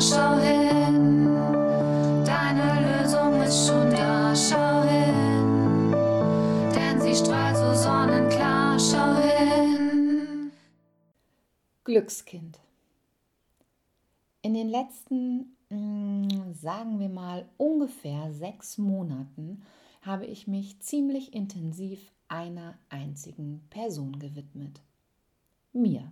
schau hin. Deine Lösung ist schon da, schau hin. Denn sie strahlt so sonnenklar, schau hin. Glückskind. In den letzten, mm, sagen wir mal, ungefähr sechs Monaten habe ich mich ziemlich intensiv einer einzigen Person gewidmet. Mir.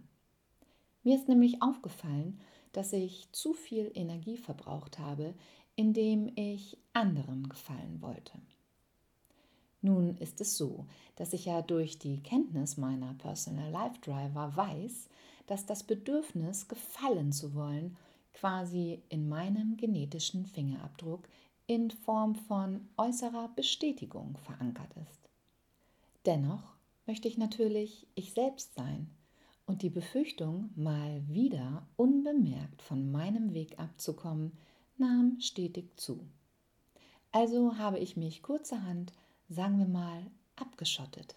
Mir ist nämlich aufgefallen, dass ich zu viel Energie verbraucht habe, indem ich anderen gefallen wollte. Nun ist es so, dass ich ja durch die Kenntnis meiner Personal Life Driver weiß, dass das Bedürfnis, gefallen zu wollen, quasi in meinem genetischen Fingerabdruck in Form von äußerer Bestätigung verankert ist. Dennoch möchte ich natürlich ich selbst sein und die Befürchtung, mal wieder unbemerkt von meinem Weg abzukommen, nahm stetig zu. Also habe ich mich kurzerhand, sagen wir mal, abgeschottet.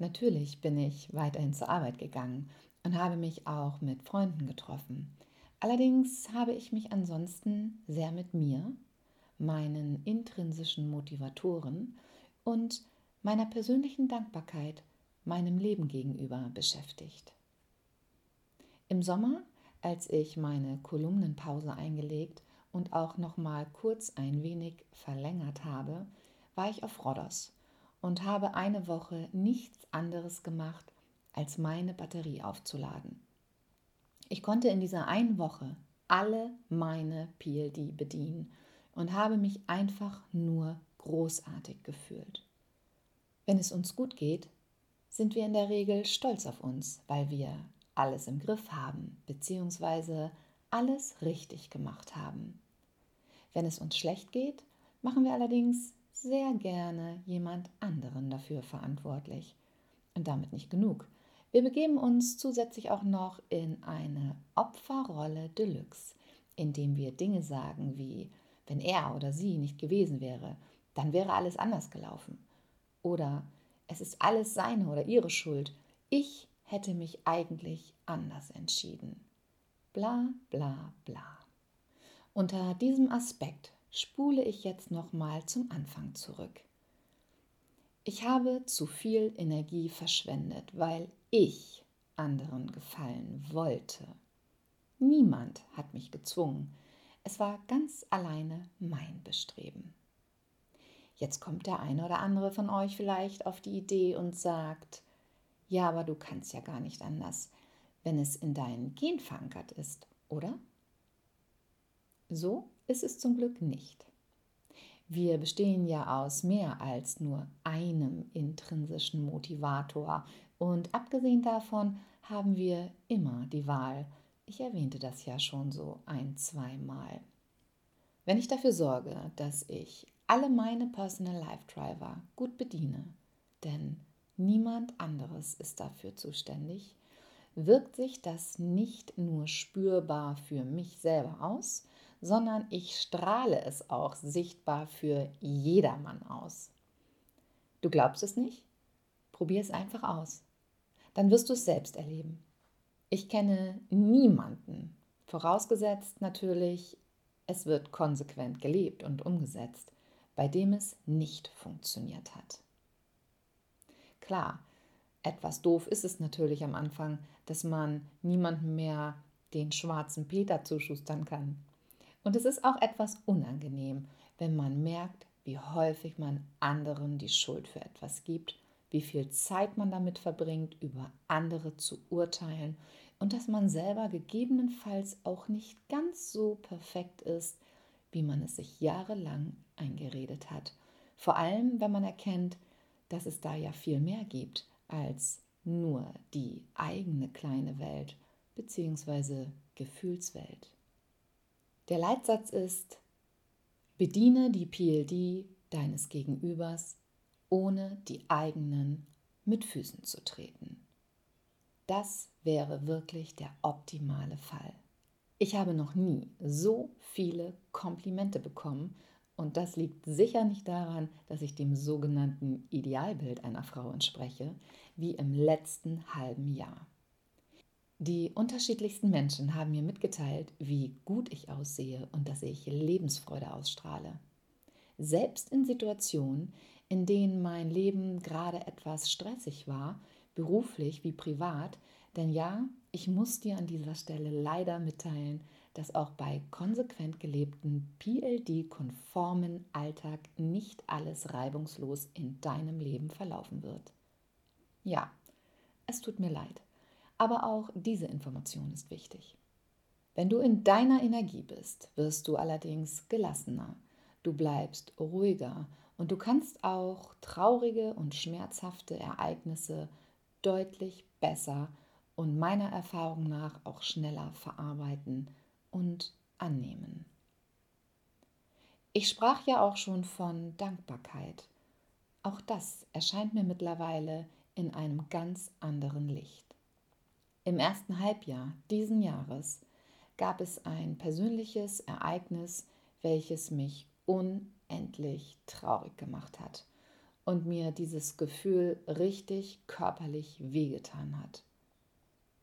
Natürlich bin ich weiterhin zur Arbeit gegangen und habe mich auch mit Freunden getroffen. Allerdings habe ich mich ansonsten sehr mit mir, meinen intrinsischen Motivatoren und meiner persönlichen Dankbarkeit meinem Leben gegenüber beschäftigt. Im Sommer, als ich meine Kolumnenpause eingelegt und auch noch mal kurz ein wenig verlängert habe, war ich auf Rhodos und habe eine Woche nichts anderes gemacht, als meine Batterie aufzuladen. Ich konnte in dieser einen Woche alle meine PLD bedienen und habe mich einfach nur großartig gefühlt. Wenn es uns gut geht, sind wir in der Regel stolz auf uns, weil wir alles im Griff haben bzw. alles richtig gemacht haben. Wenn es uns schlecht geht, machen wir allerdings sehr gerne jemand anderen dafür verantwortlich. Und damit nicht genug. Wir begeben uns zusätzlich auch noch in eine Opferrolle Deluxe, indem wir Dinge sagen wie wenn er oder sie nicht gewesen wäre, dann wäre alles anders gelaufen. Oder es ist alles seine oder ihre Schuld. Ich hätte mich eigentlich anders entschieden. Bla bla bla. Unter diesem Aspekt spule ich jetzt nochmal zum Anfang zurück. Ich habe zu viel Energie verschwendet, weil ich anderen gefallen wollte. Niemand hat mich gezwungen. Es war ganz alleine mein Bestreben. Jetzt kommt der eine oder andere von euch vielleicht auf die Idee und sagt, ja, aber du kannst ja gar nicht anders, wenn es in deinen Gen verankert ist, oder? So ist es zum Glück nicht. Wir bestehen ja aus mehr als nur einem intrinsischen Motivator und abgesehen davon haben wir immer die Wahl, ich erwähnte das ja schon so ein, zweimal. Wenn ich dafür sorge, dass ich alle meine Personal Life Driver gut bediene, denn niemand anderes ist dafür zuständig, wirkt sich das nicht nur spürbar für mich selber aus, sondern ich strahle es auch sichtbar für jedermann aus. Du glaubst es nicht? Probier es einfach aus. Dann wirst du es selbst erleben. Ich kenne niemanden, vorausgesetzt natürlich, es wird konsequent gelebt und umgesetzt, bei dem es nicht funktioniert hat. Klar, etwas doof ist es natürlich am Anfang, dass man niemandem mehr den schwarzen Peter zuschustern kann. Und es ist auch etwas unangenehm, wenn man merkt, wie häufig man anderen die Schuld für etwas gibt wie viel Zeit man damit verbringt, über andere zu urteilen und dass man selber gegebenenfalls auch nicht ganz so perfekt ist, wie man es sich jahrelang eingeredet hat. Vor allem, wenn man erkennt, dass es da ja viel mehr gibt als nur die eigene kleine Welt bzw. Gefühlswelt. Der Leitsatz ist, bediene die PLD deines Gegenübers ohne die eigenen mit Füßen zu treten. Das wäre wirklich der optimale Fall. Ich habe noch nie so viele Komplimente bekommen und das liegt sicher nicht daran, dass ich dem sogenannten Idealbild einer Frau entspreche, wie im letzten halben Jahr. Die unterschiedlichsten Menschen haben mir mitgeteilt, wie gut ich aussehe und dass ich Lebensfreude ausstrahle. Selbst in Situationen, in denen mein Leben gerade etwas stressig war, beruflich wie privat, denn ja, ich muss dir an dieser Stelle leider mitteilen, dass auch bei konsequent gelebten PLD-konformen Alltag nicht alles reibungslos in deinem Leben verlaufen wird. Ja, es tut mir leid. Aber auch diese Information ist wichtig. Wenn du in deiner Energie bist, wirst du allerdings gelassener, du bleibst ruhiger und du kannst auch traurige und schmerzhafte Ereignisse deutlich besser und meiner Erfahrung nach auch schneller verarbeiten und annehmen. Ich sprach ja auch schon von Dankbarkeit. Auch das erscheint mir mittlerweile in einem ganz anderen Licht. Im ersten Halbjahr diesen Jahres gab es ein persönliches Ereignis, welches mich unendlich traurig gemacht hat und mir dieses Gefühl richtig körperlich wehgetan hat.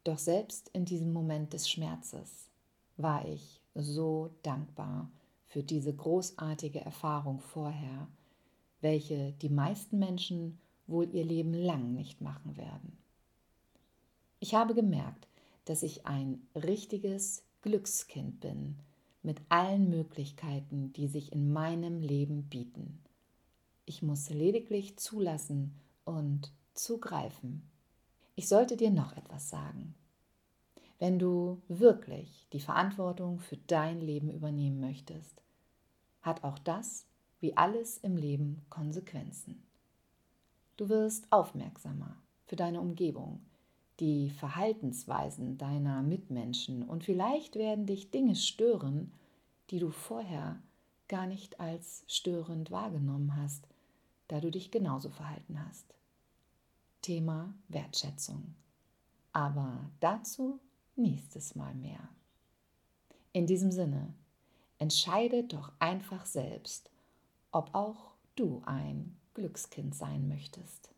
Doch selbst in diesem Moment des Schmerzes war ich so dankbar für diese großartige Erfahrung vorher, welche die meisten Menschen wohl ihr Leben lang nicht machen werden. Ich habe gemerkt, dass ich ein richtiges Glückskind bin mit allen Möglichkeiten, die sich in meinem Leben bieten. Ich muss lediglich zulassen und zugreifen. Ich sollte dir noch etwas sagen. Wenn du wirklich die Verantwortung für dein Leben übernehmen möchtest, hat auch das, wie alles im Leben, Konsequenzen. Du wirst aufmerksamer für deine Umgebung, die Verhaltensweisen deiner Mitmenschen und vielleicht werden dich Dinge stören, die du vorher gar nicht als störend wahrgenommen hast, da du dich genauso verhalten hast. Thema Wertschätzung. Aber dazu nächstes Mal mehr. In diesem Sinne, entscheide doch einfach selbst, ob auch du ein Glückskind sein möchtest.